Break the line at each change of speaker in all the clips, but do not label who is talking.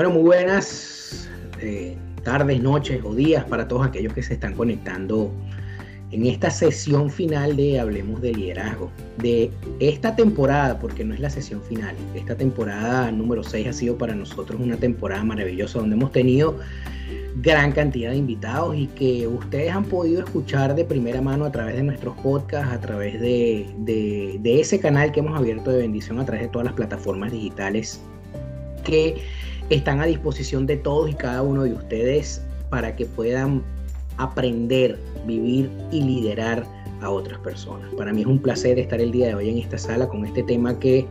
Bueno, muy buenas eh, tardes, noches o días para todos aquellos que se están conectando en esta sesión final de Hablemos de Liderazgo. De esta temporada, porque no es la sesión final, esta temporada número 6 ha sido para nosotros una temporada maravillosa donde hemos tenido gran cantidad de invitados y que ustedes han podido escuchar de primera mano a través de nuestros podcasts, a través de, de ese canal que hemos abierto de bendición a través de todas las plataformas digitales que están a disposición de todos y cada uno de ustedes para que puedan aprender, vivir y liderar a otras personas. Para mí es un placer estar el día de hoy en esta sala con este tema que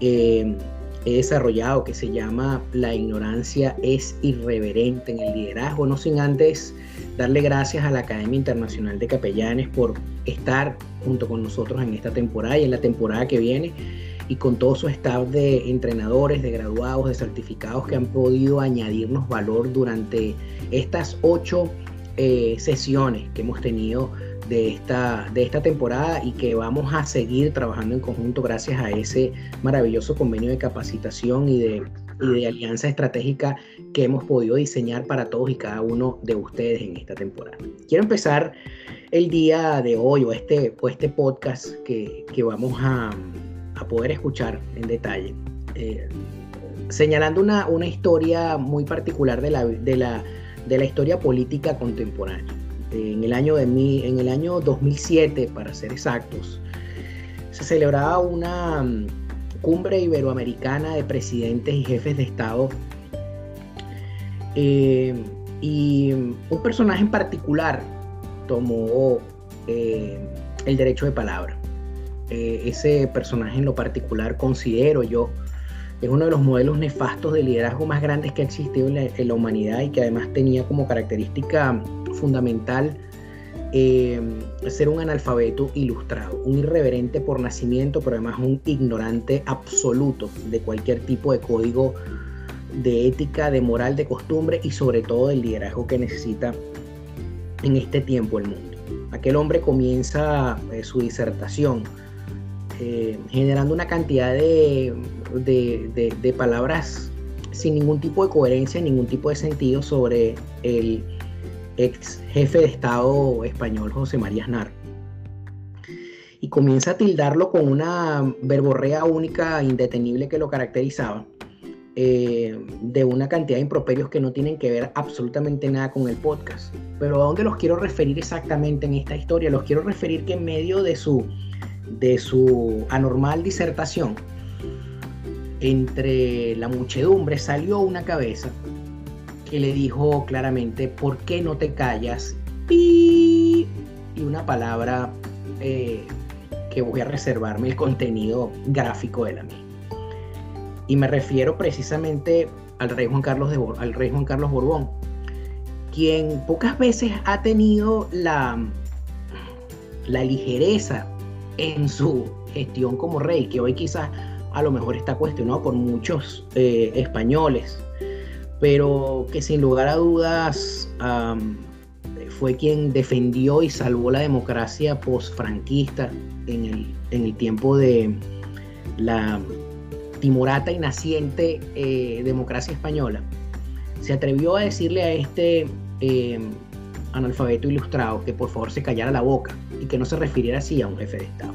eh, he desarrollado que se llama La ignorancia es irreverente en el liderazgo, no sin antes darle gracias a la Academia Internacional de Capellanes por estar junto con nosotros en esta temporada y en la temporada que viene y con todo su staff de entrenadores, de graduados, de certificados que han podido añadirnos valor durante estas ocho eh, sesiones que hemos tenido de esta, de esta temporada y que vamos a seguir trabajando en conjunto gracias a ese maravilloso convenio de capacitación y de, de alianza estratégica que hemos podido diseñar para todos y cada uno de ustedes en esta temporada. Quiero empezar el día de hoy o este, o este podcast que, que vamos a, a poder escuchar en detalle, eh, señalando una, una, historia muy particular de la, de, la, de la historia política contemporánea. En el, año de mi, en el año 2007, para ser exactos, se celebraba una mm, cumbre iberoamericana de presidentes y jefes de Estado. Eh, y un personaje en particular tomó eh, el derecho de palabra. Eh, ese personaje en lo particular considero yo es uno de los modelos nefastos de liderazgo más grandes que ha existido en la, humanidad y que además tenía como característica fundamental eh, ser un analfabeto ilustrado, un irreverente por nacimiento, pero además un ignorante absoluto de cualquier tipo de código de ética, de moral, de costumbre y sobre todo del liderazgo que necesita en este tiempo el mundo. Aquel hombre comienza eh, su disertación eh, generando una cantidad de, de, palabras sin ningún tipo de coherencia, ningún tipo de sentido sobre el ex jefe de Estado español José María Aznar. Y comienza a tildarlo con una verborrea única, indetenible que lo caracterizaba, eh, de una cantidad de improperios que no tienen que ver absolutamente nada con el podcast. Pero ¿a dónde los quiero referir exactamente en esta historia? Los quiero referir que en medio de su de su anormal disertación, entre la muchedumbre salió una cabeza que le dijo claramente, ¿por qué no te callas? Y una palabra eh, que voy a reservarme el contenido gráfico de la misma. Y me refiero precisamente al rey Juan Carlos, de, al rey Juan Carlos Borbón, quien pocas veces ha tenido la, la ligereza en su gestión como rey, que hoy quizás a lo mejor está cuestionado por muchos eh, españoles, pero que sin lugar a dudas fue quien defendió y salvó la democracia post-franquista en el, en el, tiempo de la timorata y naciente eh, democracia española. Se atrevió a decirle a este eh, analfabeto ilustrado que por favor se callara la boca y que no se refiriera así a un jefe de Estado.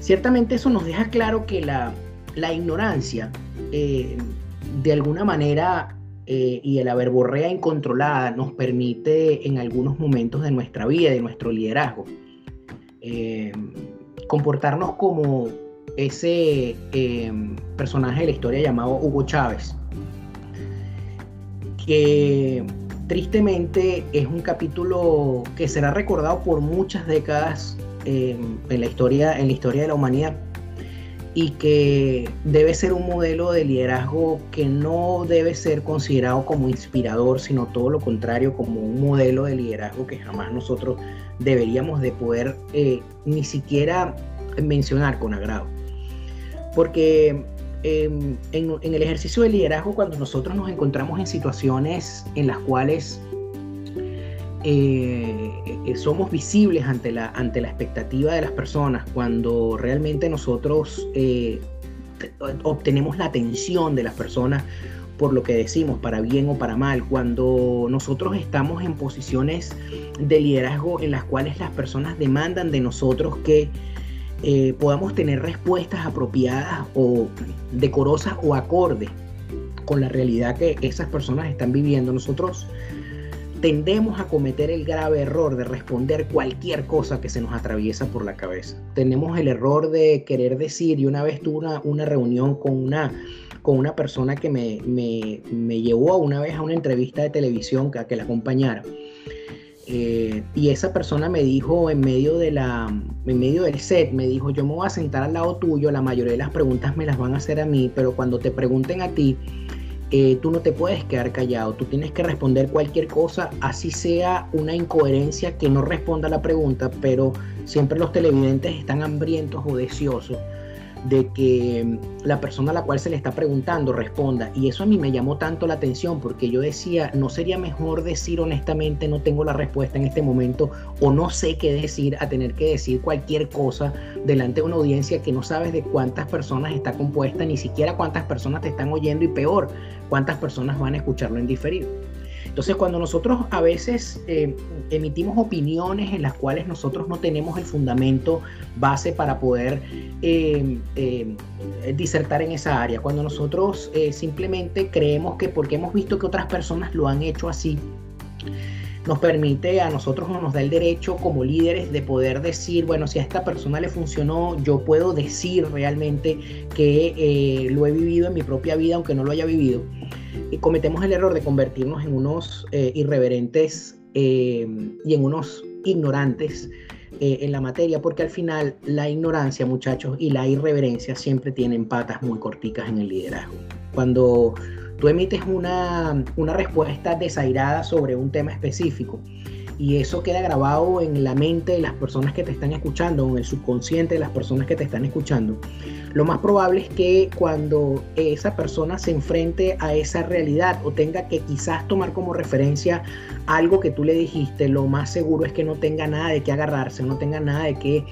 Ciertamente eso nos deja claro que la, ignorancia, eh, de alguna manera, eh, y la verborrea incontrolada nos permite en algunos momentos de nuestra vida, de nuestro liderazgo, eh, comportarnos como ese personaje de la historia llamado Hugo Chávez, que tristemente es un capítulo que será recordado por muchas décadas en, la historia, en la historia de la humanidad y que debe ser un modelo de liderazgo que no debe ser considerado como inspirador, sino todo lo contrario, como un modelo de liderazgo que jamás nosotros deberíamos de poder eh, ni siquiera mencionar con agrado. Porque em, en, el ejercicio de liderazgo, cuando nosotros nos encontramos en situaciones en las cuales eh, eh, somos visibles ante la, ante la expectativa de las personas, cuando realmente nosotros eh, obtenemos la atención de las personas por lo que decimos, para bien o para mal, cuando nosotros estamos en posiciones de liderazgo en las cuales las personas demandan de nosotros que podamos tener respuestas apropiadas o decorosas o acordes con la realidad que esas personas están viviendo, nosotros tendemos a cometer el grave error de responder cualquier cosa que se nos atraviesa por la cabeza. Tenemos el error de querer decir, y una vez tuve una, reunión con una, con una persona que me, me, llevó una vez a una entrevista de televisión que, a que la acompañara. Y esa persona me dijo en medio, de la, en medio del set, me dijo, yo me voy a sentar al lado tuyo, la mayoría de las preguntas me las van a hacer a mí, pero cuando te pregunten a ti, eh, tú no te puedes quedar callado, tú tienes que responder cualquier cosa, así sea una incoherencia que no responda a la pregunta, pero siempre los televidentes están hambrientos o deseosos de que mm, la persona a la cual se le está preguntando responda. Y eso a mí me llamó tanto la atención porque yo decía, no sería mejor decir honestamente no tengo la respuesta en este momento o no sé qué decir a tener que decir cualquier cosa delante de una audiencia que no sabes de cuántas personas está compuesta, ni siquiera cuántas personas te están oyendo y peor, cuántas personas van a escucharlo en diferido. Entonces, cuando nosotros a veces eh, emitimos opiniones en las cuales nosotros no tenemos el fundamento base para poder eh, eh, disertar en esa área, cuando nosotros simplemente creemos que porque hemos visto que otras personas lo han hecho así, nos permite a nosotros o nos da el derecho como líderes de poder decir, bueno, si a esta persona le funcionó, yo puedo decir realmente que lo he vivido en mi propia vida, aunque no lo haya vivido y cometemos el error de convertirnos en unos eh, irreverentes eh, y en unos ignorantes eh, en la materia, porque al final la ignorancia, muchachos, y la irreverencia siempre tienen patas muy corticas en el liderazgo. Cuando tú emites una, una respuesta desairada sobre un tema específico, y eso queda grabado en la mente de las personas que te están escuchando, en el subconsciente de las personas que te están escuchando, lo más probable es que cuando esa persona se enfrente a esa realidad o tenga que quizás tomar como referencia algo que tú le dijiste, lo más seguro es que no tenga nada de qué agarrarse, no tenga nada de qué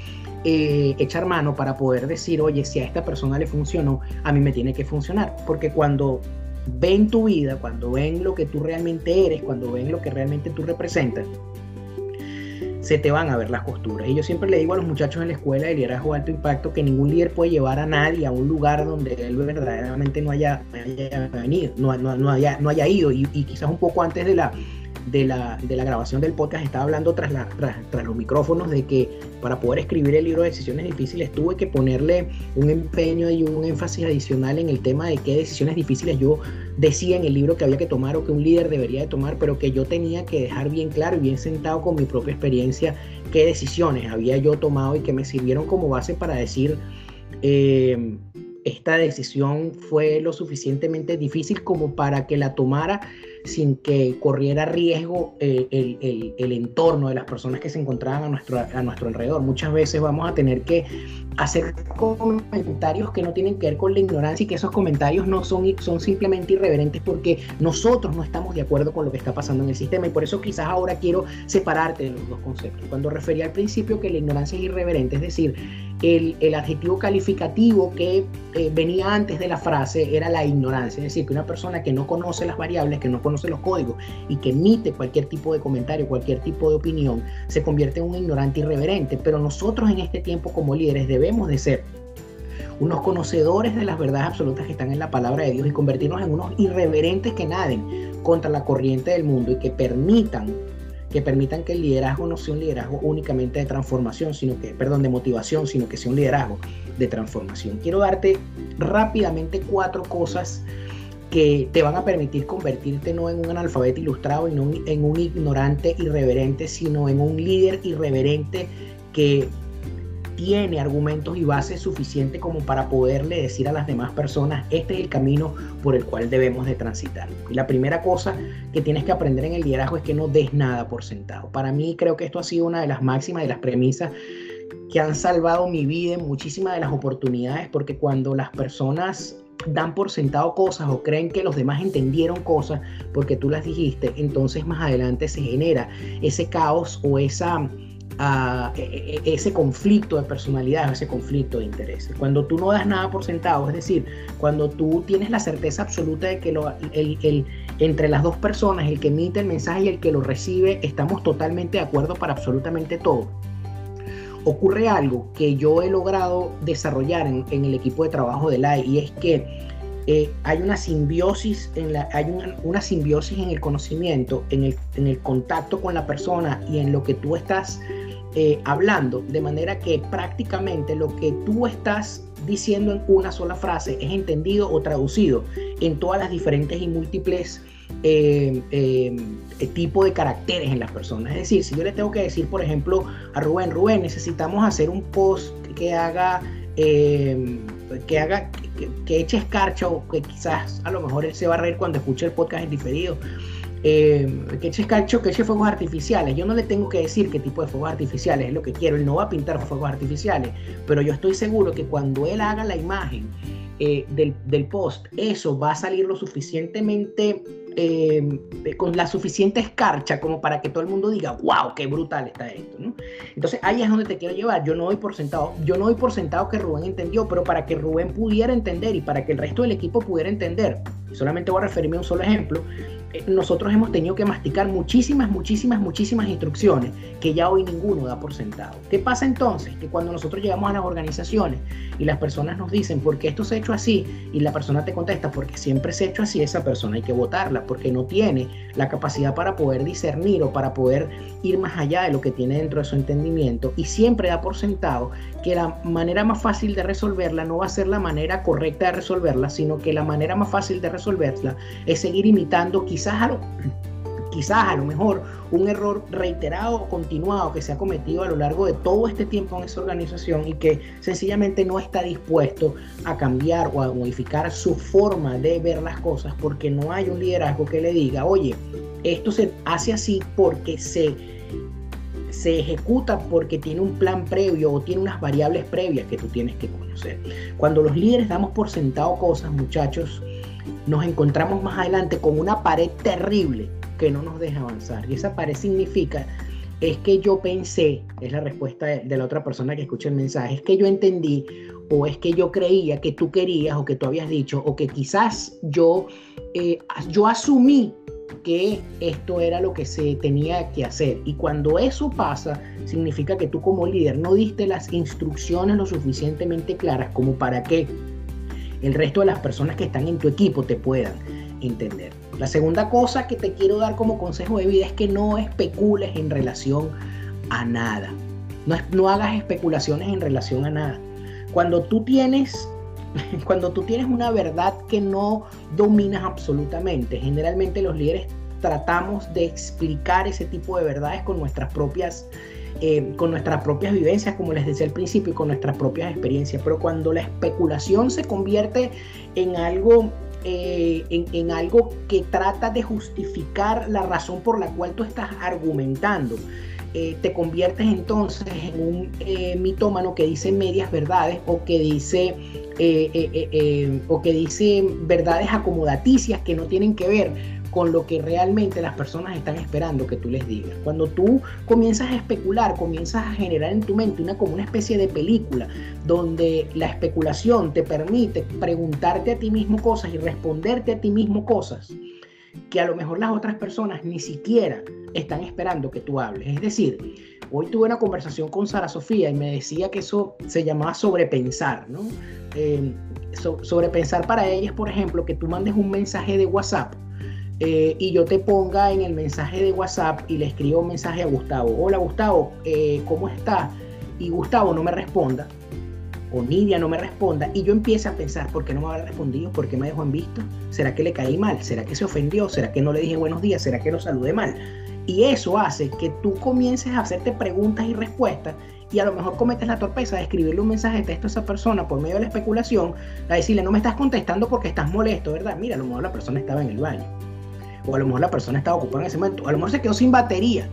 eh, echar mano para poder decir, oye, si a esta persona le funcionó, a mí me tiene que funcionar. Porque cuando ven tu vida, cuando ven lo que tú realmente eres, cuando ven lo que realmente tú representas, se te van a ver las costuras. Y yo siempre le digo a los muchachos en la escuela de liderazgo alto impacto que ningún líder puede llevar a nadie a un lugar donde él verdaderamente no haya, venido, no, no, haya, no haya ido. y, quizás un poco antes de la de la, de la grabación del podcast estaba hablando tras, la, tras, los micrófonos de que para poder escribir el libro de decisiones difíciles tuve que ponerle un empeño y un énfasis adicional en el tema de qué decisiones difíciles yo decía en el libro que había que tomar o que un líder debería de tomar, pero que yo tenía que dejar bien claro y bien sentado con mi propia experiencia qué decisiones había yo tomado y que me sirvieron como base para decir eh, esta decisión fue lo suficientemente difícil como para que la tomara sin que corriera riesgo eh, el, entorno de las personas que se encontraban a nuestro, a nuestro alrededor. Muchas veces vamos a tener que hacer comentarios que no tienen que ver con la ignorancia y que esos comentarios no son, son simplemente irreverentes porque nosotros no estamos de acuerdo con lo que está pasando en el sistema y por eso quizás ahora quiero separarte de los dos conceptos. Cuando refería al principio que la ignorancia es irreverente, es decir, el, adjetivo calificativo que eh, venía antes de la frase era la ignorancia, es decir, que una persona que no conoce las variables, que no conoce los códigos y que emite cualquier tipo de comentario, cualquier tipo de opinión, se convierte en un ignorante irreverente. Pero nosotros en este tiempo como líderes debemos de ser unos conocedores de las verdades absolutas que están en la palabra de Dios y convertirnos en unos irreverentes que naden contra la corriente del mundo y que permitan que permitan que el liderazgo no sea un liderazgo únicamente de transformación, sino que, perdón, de motivación, sino que sea un liderazgo de transformación. Quiero darte rápidamente cuatro cosas que te van a permitir convertirte no en un analfabeto ilustrado y no en un ignorante irreverente, sino en un líder irreverente que tiene argumentos y bases suficientes como para poderle decir a las demás personas, este es el camino por el cual debemos de transitar. Y la primera cosa que tienes que aprender en el liderazgo es que no des nada por sentado. Para mí creo que esto ha sido una de las máximas, de las premisas que han salvado mi vida en muchísimas de las oportunidades, porque cuando las personas dan por sentado cosas o creen que los demás entendieron cosas porque tú las dijiste, entonces más adelante se genera ese caos o esa a e, e, ese conflicto de personalidad, ese conflicto de intereses. Cuando tú no das nada por sentado, es decir, cuando tú tienes la certeza absoluta de que entre las dos personas, el que emite el mensaje y el que lo recibe, estamos totalmente de acuerdo para absolutamente todo. Ocurre algo que yo he logrado desarrollar en, el equipo de trabajo de la y es que eh, hay una simbiosis en la, hay una, simbiosis en el conocimiento, en el contacto con la persona y en lo que tú estás eh, hablando, de manera que prácticamente lo que tú estás diciendo en una sola frase es entendido o traducido en todas las diferentes y múltiples eh, eh, tipos de caracteres en las personas. Es decir, si yo le tengo que decir, por ejemplo, a Rubén, Rubén, necesitamos hacer un post que haga, que haga, que, que, eche escarcha o que quizás a lo mejor él se va a reír cuando escuche el podcast en diferido eh, que que eche fuegos artificiales. Yo no le tengo que decir qué tipo de fuegos artificiales es lo que quiero. Él no va a pintar fuegos artificiales, pero yo estoy seguro que cuando él haga la imagen eh, del, del, post, eso va a salir lo suficientemente eh, con la suficiente escarcha como para que todo el mundo diga, wow, qué brutal está esto. ¿no? Entonces ahí es donde te quiero llevar. Yo no doy por sentado, yo no doy por sentado que Rubén entendió, pero para que Rubén pudiera entender y para que el resto del equipo pudiera entender, solamente voy a referirme a un solo ejemplo, nosotros hemos tenido que masticar muchísimas, muchísimas, muchísimas instrucciones que ya hoy ninguno da por sentado. ¿Qué pasa entonces? Que cuando nosotros llegamos a las organizaciones y las personas nos dicen, ¿por qué esto se ha hecho así? Y la persona te contesta, porque siempre se ha hecho así, esa persona hay que votarla, porque no tiene la capacidad para poder discernir o para poder ir más allá de lo que tiene dentro de su entendimiento y siempre da por sentado que la manera más fácil de resolverla no va a ser la manera correcta de resolverla, sino que la manera más fácil de resolverla es seguir imitando quizás a lo, quizás a lo mejor un error reiterado o continuado que se ha cometido a lo largo de todo este tiempo en esa organización y que sencillamente no está dispuesto a cambiar o a modificar su forma de ver las cosas porque no hay un liderazgo que le diga, oye, esto se hace así porque se se ejecuta porque tiene un plan previo o tiene unas variables previas que tú tienes que conocer. Cuando los líderes damos por sentado cosas, muchachos, nos encontramos más adelante con una pared terrible que no nos deja avanzar. Y esa pared significa, es que yo pensé, es la respuesta de, la otra persona que escucha el mensaje, es que yo entendí o es que yo creía que tú querías o que tú habías dicho o que quizás yo, eh, yo asumí que esto era lo que se tenía que hacer. Y cuando eso pasa, significa que tú como líder no diste las instrucciones lo suficientemente claras como para que el resto de las personas que están en tu equipo te puedan entender. La segunda cosa que te quiero dar como consejo de vida es que no especules en relación a nada. No, no hagas especulaciones en relación a nada. Cuando tú tienes cuando tú tienes una verdad que no dominas absolutamente, generalmente los líderes tratamos de explicar ese tipo de verdades con nuestras propias eh, con nuestras propias vivencias, como les decía al principio, y con nuestras propias experiencias. Pero cuando la especulación se convierte en algo, eh, en, algo que trata de justificar la razón por la cual tú estás argumentando, eh, te conviertes entonces en un eh, mitómano que dice medias verdades o que dice eh, o que dice verdades acomodaticias que no tienen que ver con lo que realmente las personas están esperando que tú les digas. Cuando tú comienzas a especular, comienzas a generar en tu mente una como una especie de película donde la especulación te permite preguntarte a ti mismo cosas y responderte a ti mismo cosas que a lo mejor las otras personas ni siquiera están esperando que tú hables. Es decir, hoy tuve una conversación con Sara Sofía y me decía que eso se llamaba sobrepensar, ¿no? Eh, sobrepensar para ella es, por ejemplo, que tú mandes un mensaje de WhatsApp eh, y yo te ponga en el mensaje de WhatsApp y le escribo un mensaje a Gustavo. Hola Gustavo, eh, ¿cómo estás? Y Gustavo no me responda o Nidia no me responda y yo empiezo a pensar, ¿por qué no me habrá respondido? ¿Por qué me dejó en visto? ¿Será que le caí mal? ¿Será que se ofendió? ¿Será que no le dije buenos días? ¿Será que lo saludé mal? Y eso hace que tú comiences a hacerte preguntas y respuestas y a lo mejor cometes la torpeza de escribirle un mensaje de texto a esa persona por medio de la especulación, a decirle, no me estás contestando porque estás molesto, ¿verdad? Mira, a lo mejor la persona estaba en el baño, o a lo mejor la persona estaba ocupada en ese momento, o a lo mejor se quedó sin batería.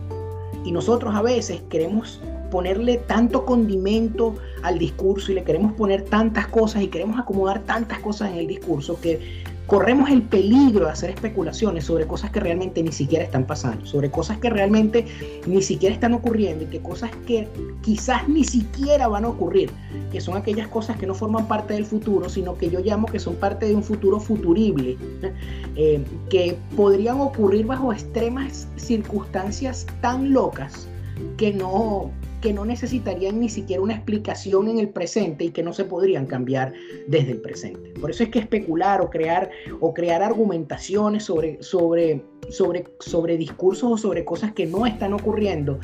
Y nosotros a veces queremos ponerle tanto condimento al discurso y le queremos poner tantas cosas y queremos acomodar tantas cosas en el discurso que corremos el peligro de hacer especulaciones sobre cosas que realmente ni siquiera están pasando, sobre cosas que realmente ni siquiera están ocurriendo y que cosas que quizás ni siquiera van a ocurrir, que son aquellas cosas que no forman parte del futuro, sino que yo llamo que son parte de un futuro futurible, eh, que podrían ocurrir bajo extremas circunstancias tan locas que no, que no necesitarían ni siquiera una explicación en el presente y que no se podrían cambiar desde el presente. Por eso es que especular o crear, o crear argumentaciones sobre, sobre, sobre, sobre discursos o sobre cosas que no están ocurriendo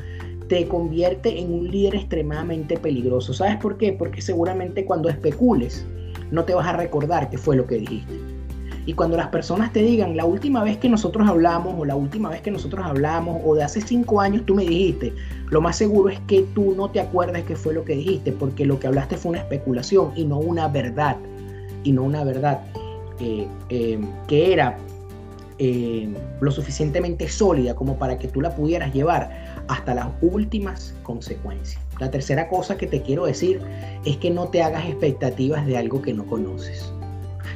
te convierte en un líder extremadamente peligroso. ¿Sabes por qué? Porque seguramente cuando especules no te vas a recordar qué fue lo que dijiste. Y cuando las personas te digan, la última vez que nosotros hablamos, o la última vez que nosotros hablamos, o de hace cinco años tú me dijiste, lo más seguro es que tú no te acuerdes qué fue lo que dijiste, porque lo que hablaste fue una especulación y no una verdad. Y no una verdad eh, eh, que era eh, lo suficientemente sólida como para que tú la pudieras llevar hasta las últimas consecuencias. La tercera cosa que te quiero decir es que no te hagas expectativas de algo que no conoces.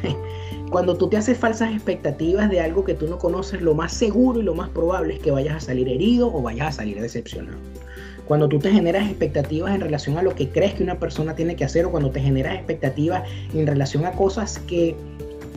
Cuando tú te haces falsas expectativas de algo que tú no conoces, lo más seguro y lo más probable es que vayas a salir herido o vayas a salir decepcionado. Cuando tú te generas expectativas en relación a lo que crees que una persona tiene que hacer o cuando te generas expectativas en relación a cosas que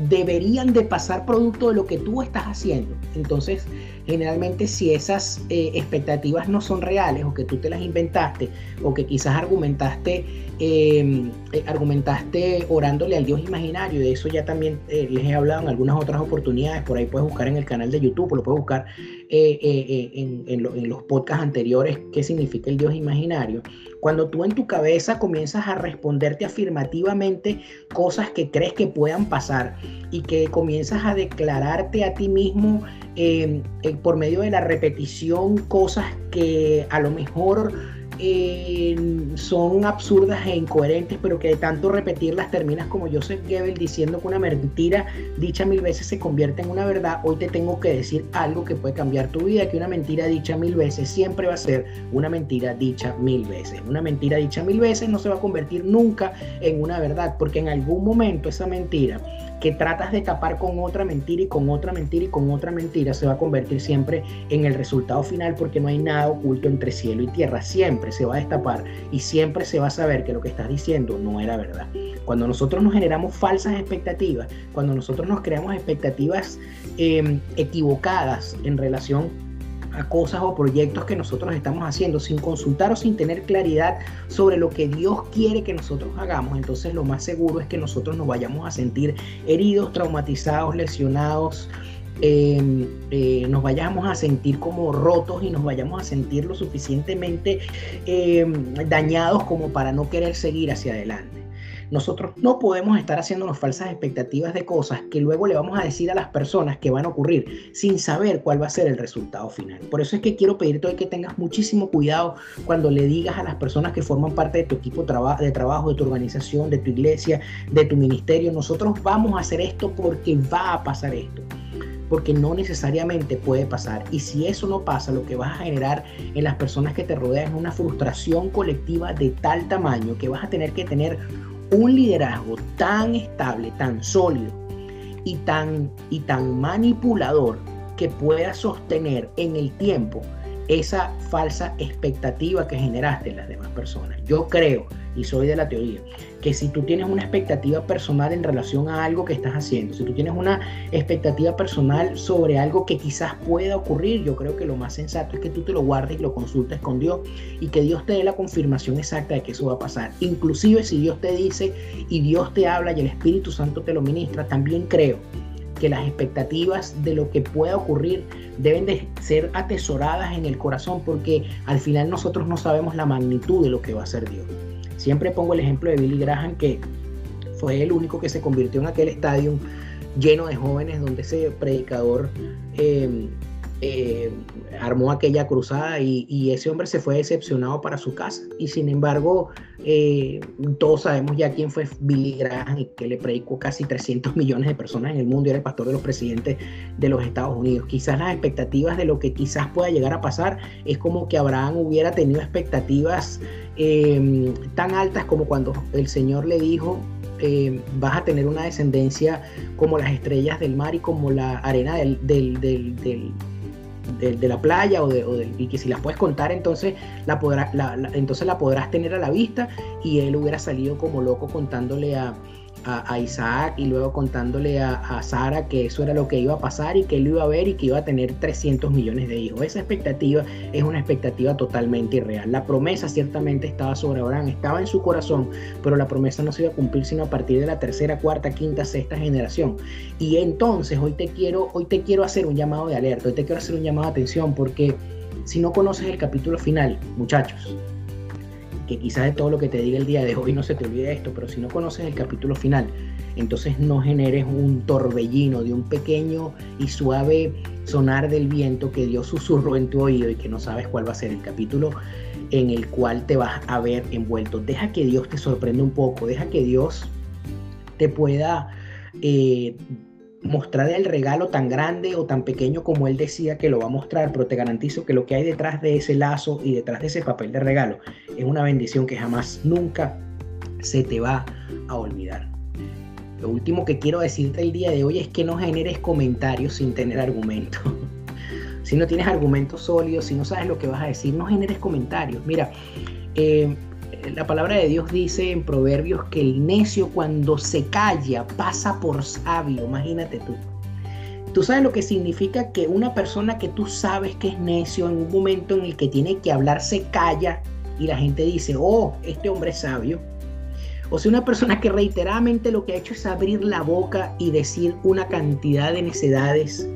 deberían de pasar producto de lo que tú estás haciendo. Entonces, generalmente si esas eh, expectativas no son reales o que tú te las inventaste o que quizás argumentaste, em, eh, argumentaste orándole al Dios imaginario, de eso ya también eh, les he hablado en algunas otras oportunidades, por ahí puedes buscar en el canal de YouTube, o lo puedes buscar en, en los podcasts anteriores qué significa el Dios imaginario. Cuando tú en tu cabeza comienzas a responderte afirmativamente cosas que crees que puedan pasar y que comienzas a declararte a ti mismo eh, eh, por medio de la repetición cosas que a lo mejor eh, son absurdas e incoherentes, pero que de tanto repetirlas terminas como Joseph Goebbels diciendo que una mentira dicha mil veces se convierte en una verdad. Hoy te tengo que decir algo que puede cambiar tu vida, que una mentira dicha mil veces siempre va a ser una mentira dicha mil veces. Una mentira dicha mil veces no se va a convertir nunca en una verdad, porque en algún momento esa mentira que tratas de tapar con otra mentira y con otra mentira y con otra mentira se va a convertir siempre en el resultado final porque no hay nada oculto entre cielo y tierra. Siempre se va a destapar y siempre se va a saber que lo que estás diciendo no era verdad. Cuando nosotros nos generamos falsas expectativas, cuando nosotros nos creamos expectativas em, equivocadas en relación a cosas o proyectos que nosotros estamos haciendo sin consultar o sin tener claridad sobre lo que Dios quiere que nosotros hagamos, entonces lo más seguro es que nosotros nos vayamos a sentir heridos, traumatizados, lesionados, em, eh, nos vayamos a sentir como rotos y nos vayamos a sentir lo suficientemente em, dañados como para no querer seguir hacia adelante. Nosotros no podemos estar haciéndonos falsas expectativas de cosas que luego le vamos a decir a las personas que van a ocurrir sin saber cuál va a ser el resultado final. Por eso es que quiero pedirte hoy que tengas muchísimo cuidado cuando le digas a las personas que forman parte de tu equipo de trabajo, de tu organización, de tu iglesia, de tu ministerio, nosotros vamos a hacer esto porque va a pasar esto porque no necesariamente puede pasar. Y si eso no pasa, lo que vas a generar en las personas que te rodean es una frustración colectiva de tal tamaño que vas a tener que tener un liderazgo tan estable, tan sólido y tan, y tan manipulador que pueda sostener en el tiempo esa falsa expectativa que generaste en las demás personas. Yo creo, y soy de la teoría, que si tú tienes una expectativa personal en relación a algo que estás haciendo, si tú tienes una expectativa personal sobre algo que quizás pueda ocurrir, yo creo que lo más sensato es que tú te lo guardes y lo consultes con Dios y que Dios te dé la confirmación exacta de que eso va a pasar. Inclusive si Dios te dice y Dios te habla y el Espíritu Santo te lo ministra, también creo que las expectativas de lo que pueda ocurrir deben de ser atesoradas en el corazón porque al final nosotros no sabemos la magnitud de lo que va a ser Dios. Siempre pongo el ejemplo de Billy Graham que fue el único que se convirtió en aquel estadio lleno de jóvenes donde ese predicador eh, eh, armó aquella cruzada y, ese hombre se fue decepcionado para su casa. Y sin embargo, eh, todos sabemos ya quién fue Billy Graham y que le predicó casi 300 millones de personas en el mundo y era el pastor de los presidentes de los Estados Unidos. Quizás las expectativas de lo que quizás pueda llegar a pasar es como que Abraham hubiera tenido expectativas em, tan altas como cuando el Señor le dijo, eh, vas a tener una descendencia como las estrellas del mar y como la arena del, de, la playa o, de, y que si las puedes contar entonces la, podrá, entonces la podrás tener a la vista y él hubiera salido como loco contándole a, a, Isaac y luego contándole a, Sara que eso era lo que iba a pasar y que él iba a ver y que iba a tener 300 millones de hijos. Esa expectativa es una expectativa totalmente irreal. La promesa ciertamente estaba sobre Abraham, estaba en su corazón, pero la promesa no se iba a cumplir sino a partir de la tercera, cuarta, quinta, sexta generación. Y entonces hoy te quiero, hoy te quiero hacer un llamado de alerta, hoy te quiero hacer un llamado de atención porque si no conoces el capítulo final, muchachos, que quizás de todo lo que te diga el día de hoy no se te olvide esto, pero si no conoces el capítulo final, entonces no generes un torbellino de un pequeño y suave sonar del viento que Dios susurró en tu oído y que no sabes cuál va a ser el capítulo en el cual te vas a ver envuelto. Deja que Dios te sorprenda un poco, deja que Dios te pueda eh, mostrar el regalo tan grande o tan pequeño como él decía que lo va a mostrar, pero te garantizo que lo que hay detrás de ese lazo y detrás de ese papel de regalo es una bendición que jamás, nunca se te va a olvidar. Lo último que quiero decirte el día de hoy es que no generes comentarios sin tener argumento. si no tienes argumentos sólidos, si no sabes lo que vas a decir, no generes comentarios. Mira, eh, la palabra de Dios dice en Proverbios que el necio cuando se calla pasa por sabio, imagínate tú. Tú sabes lo que significa que una persona que tú sabes que es necio en un momento en el que tiene que hablar se calla y la gente dice, oh, este hombre es sabio. O sea, una persona que reiteradamente lo que ha hecho es abrir la boca y decir una cantidad de necedades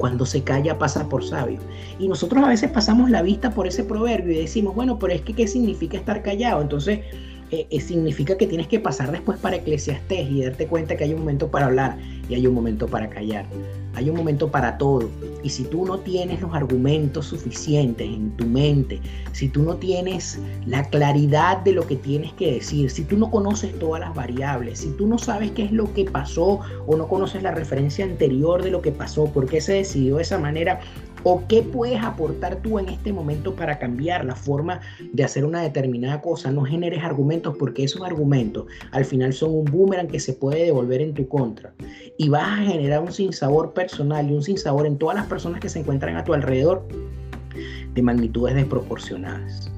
cuando se calla pasa por sabio. Y nosotros a veces pasamos la vista por ese proverbio y decimos, bueno, pero es que ¿qué significa estar callado? Entonces, eh, eh, significa que tienes que pasar después para Eclesiastés y darte cuenta que hay un momento para hablar y hay un momento para callar. Hay un momento para todo. Y si tú no tienes los argumentos suficientes en tu mente, si tú no tienes la claridad de lo que tienes que decir, si tú no conoces todas las variables, si tú no sabes qué es lo que pasó o no conoces la referencia anterior de lo que pasó, por qué se decidió de esa manera, ¿O qué puedes aportar tú en este momento para cambiar la forma de hacer una determinada cosa? No generes argumentos porque esos argumentos al final son un boomerang que se puede devolver en tu contra. Y vas a generar un sinsabor personal y un sinsabor en todas las personas que se encuentran a tu alrededor de magnitudes desproporcionadas.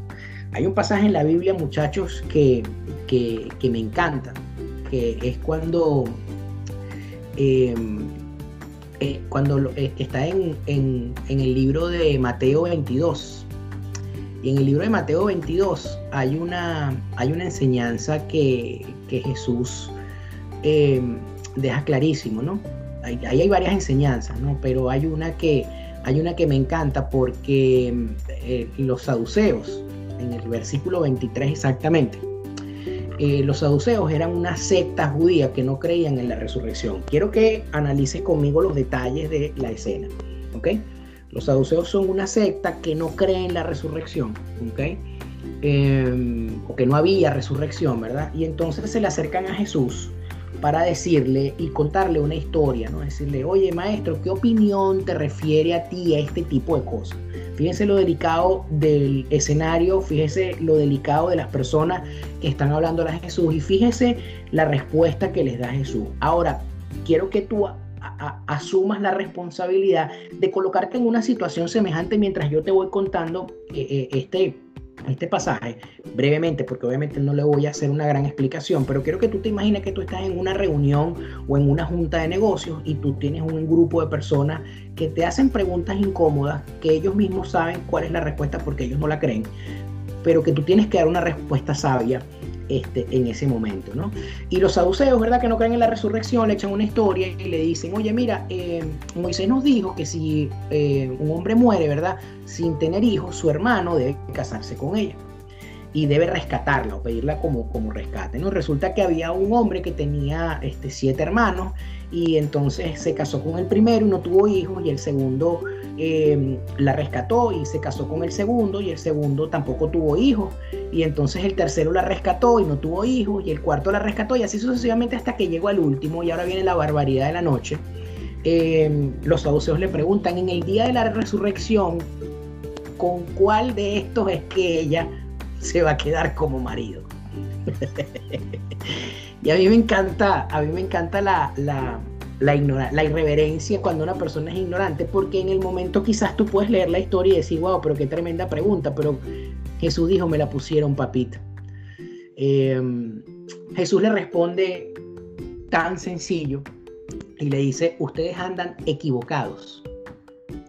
Hay un pasaje en la Biblia, muchachos, que, me encanta, que es cuando... Em, eh, cuando eh, está en, el libro de Mateo 22. Y en el libro de Mateo 22 hay una, hay una enseñanza que, Jesús em, deja clarísimo, ¿no? Ahí hay, varias enseñanzas, ¿no? Pero hay una que, hay una que me encanta porque eh, los saduceos, en el versículo 23 exactamente, eh, los saduceos eran una secta judía que no creían en la resurrección. Quiero que analices conmigo los detalles de la escena. ¿ok? Los saduceos son una secta que no cree en la resurrección. ¿ok? Em, o que no había resurrección, ¿verdad? Y entonces se le acercan a Jesús para decirle y contarle una historia, ¿no? Decirle, oye maestro, ¿qué opinión te refiere a ti a este tipo de cosas? Fíjense lo delicado del escenario, fíjense lo delicado de las personas que están hablando a Jesús y fíjense la respuesta que les da Jesús. Ahora, quiero que tú asumas la responsabilidad de colocarte en una situación semejante mientras yo te voy contando eh, eh, este este pasaje brevemente, porque obviamente no le voy a hacer una gran explicación, pero quiero que tú te imagines que tú estás en una reunión o en una junta de negocios y tú tienes un grupo de personas que te hacen preguntas incómodas, que ellos mismos saben cuál es la respuesta porque ellos no la creen, pero que tú tienes que dar una respuesta sabia este, en ese momento, ¿no? Y los saduceos, ¿verdad? Que no creen en la resurrección, le echan una historia y le dicen, oye, mira, eh, Moisés nos dijo que si eh, un hombre muere, ¿verdad? Sin tener hijos, su hermano debe casarse con ella. y debe rescatarla o pedirla como, como rescate. ¿no? Resulta que había un hombre que tenía este, siete hermanos y entonces se casó con el primero y no tuvo hijos y el segundo eh, la rescató y se casó con el segundo y el segundo tampoco tuvo hijos y entonces el tercero la rescató y no tuvo hijos y el cuarto la rescató y así sucesivamente hasta que llegó al último y ahora viene la barbaridad de la noche. Eh, los saduceos le preguntan en el día de la resurrección con cuál de estos es que ella se va a quedar como marido. y a mí me encanta, a mí me encanta la, la, la, la irreverencia cuando una persona es ignorante, porque en el momento quizás tú puedes leer la historia y decir, wow, pero qué tremenda pregunta, pero Jesús dijo, me la pusieron, papita. Em, Jesús le responde tan sencillo y le dice, ustedes andan equivocados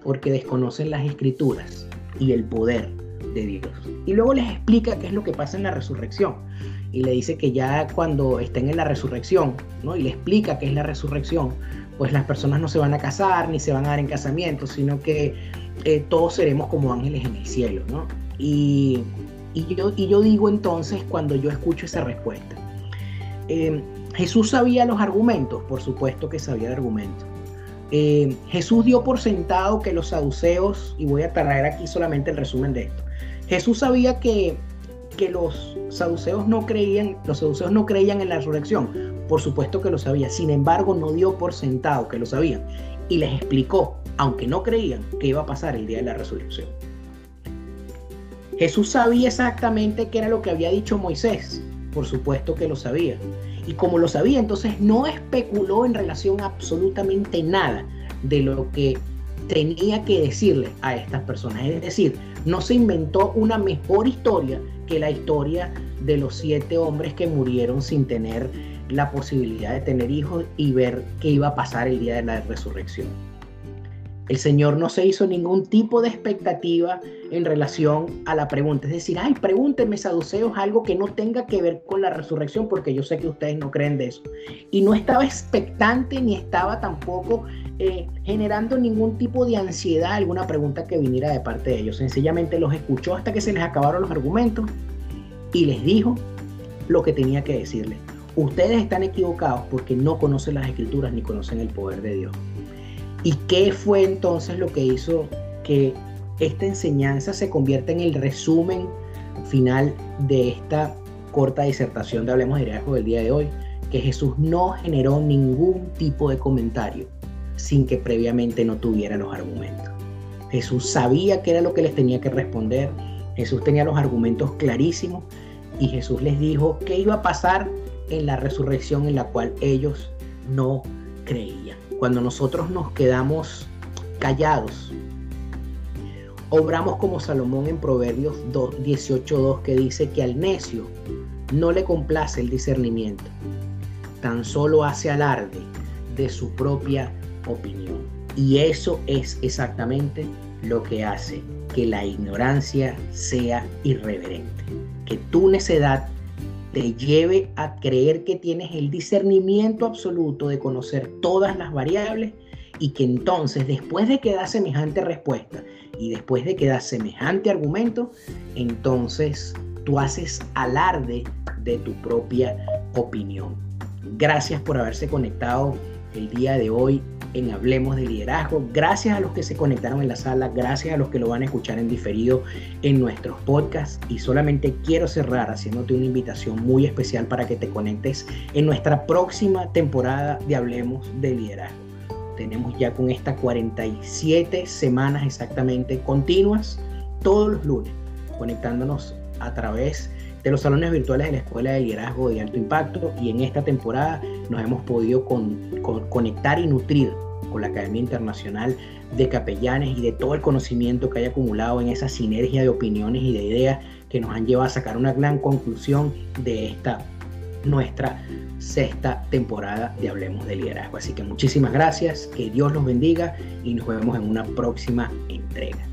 porque desconocen las escrituras y el poder de Dios. Y luego les explica qué es lo que pasa en la resurrección. Y le dice que ya cuando estén en la resurrección, ¿no? Y le explica qué es la resurrección, pues las personas no se van a casar ni se van a dar en casamiento, sino que eh, todos seremos como ángeles en el cielo, ¿no? Y, y, yo, y yo digo entonces cuando yo escucho esa respuesta, eh, Jesús sabía los argumentos, por supuesto que sabía el argumento. Eh, Jesús dio por sentado que los saduceos, y voy a traer aquí solamente el resumen de esto, Jesús sabía que, que los saduceos no creían, los saduceos no creían en la resurrección. Por supuesto que lo sabía. Sin embargo, no dio por sentado que lo sabían. Y les explicó, aunque no creían, qué iba a pasar el día de la resurrección. Jesús sabía exactamente qué era lo que había dicho Moisés. Por supuesto que lo sabía. Y como lo sabía, entonces no especuló en relación a absolutamente nada de lo que tenía que decirle a estas personas. Es decir, no se inventó una mejor historia que la historia de los siete hombres que murieron sin tener la posibilidad de tener hijos y ver qué iba a pasar el día de la resurrección. El Señor no se hizo ningún tipo de expectativa en relación a la pregunta. Es decir, ay, pregúntenme, saduceos, algo que no tenga que ver con la resurrección, porque yo sé que ustedes no creen de eso. Y no estaba expectante ni estaba tampoco eh, generando ningún tipo de ansiedad alguna pregunta que viniera de parte de ellos. Sencillamente los escuchó hasta que se les acabaron los argumentos y les dijo lo que tenía que decirles. Ustedes están equivocados porque no conocen las escrituras ni conocen el poder de Dios. ¿Y qué fue entonces lo que hizo que esta enseñanza se convierta en el resumen final de esta corta disertación de Hablemos de Liderazgo del día de hoy? Que Jesús no generó ningún tipo de comentario sin que previamente no tuviera los argumentos. Jesús sabía qué era lo que les tenía que responder, Jesús tenía los argumentos clarísimos y Jesús les dijo qué iba a pasar en la resurrección en la cual ellos no creían. Cuando nosotros nos quedamos callados, obramos como Salomón en Proverbios 18.2 que dice que al necio no le complace el discernimiento, tan solo hace alarde de su propia opinión. Y eso es exactamente lo que hace que la ignorancia sea irreverente. Que tu necedad te lleve a creer que tienes el discernimiento absoluto de conocer todas las variables y que entonces después de que da semejante respuesta y después de que da semejante argumento, entonces tú haces alarde de tu propia opinión. Gracias por haberse conectado el día de hoy en Hablemos de Liderazgo. Gracias a los que se conectaron en la sala, gracias a los que lo van a escuchar en diferido en nuestros podcasts. Y solamente quiero cerrar haciéndote una invitación muy especial para que te conectes en nuestra próxima temporada de Hablemos de Liderazgo. Tenemos ya con estas 47 semanas exactamente continuas, todos los lunes, conectándonos a través de los salones virtuales de la Escuela de Liderazgo de Alto Impacto y en esta temporada nos hemos podido conectar y nutrir con la Academia Internacional de Capellanes y de todo el conocimiento que hay acumulado en esa sinergia de opiniones y de ideas que nos han llevado a sacar una gran conclusión de esta nuestra sexta temporada de Hablemos de Liderazgo. Así que muchísimas gracias, que Dios los bendiga y nos vemos en una próxima entrega.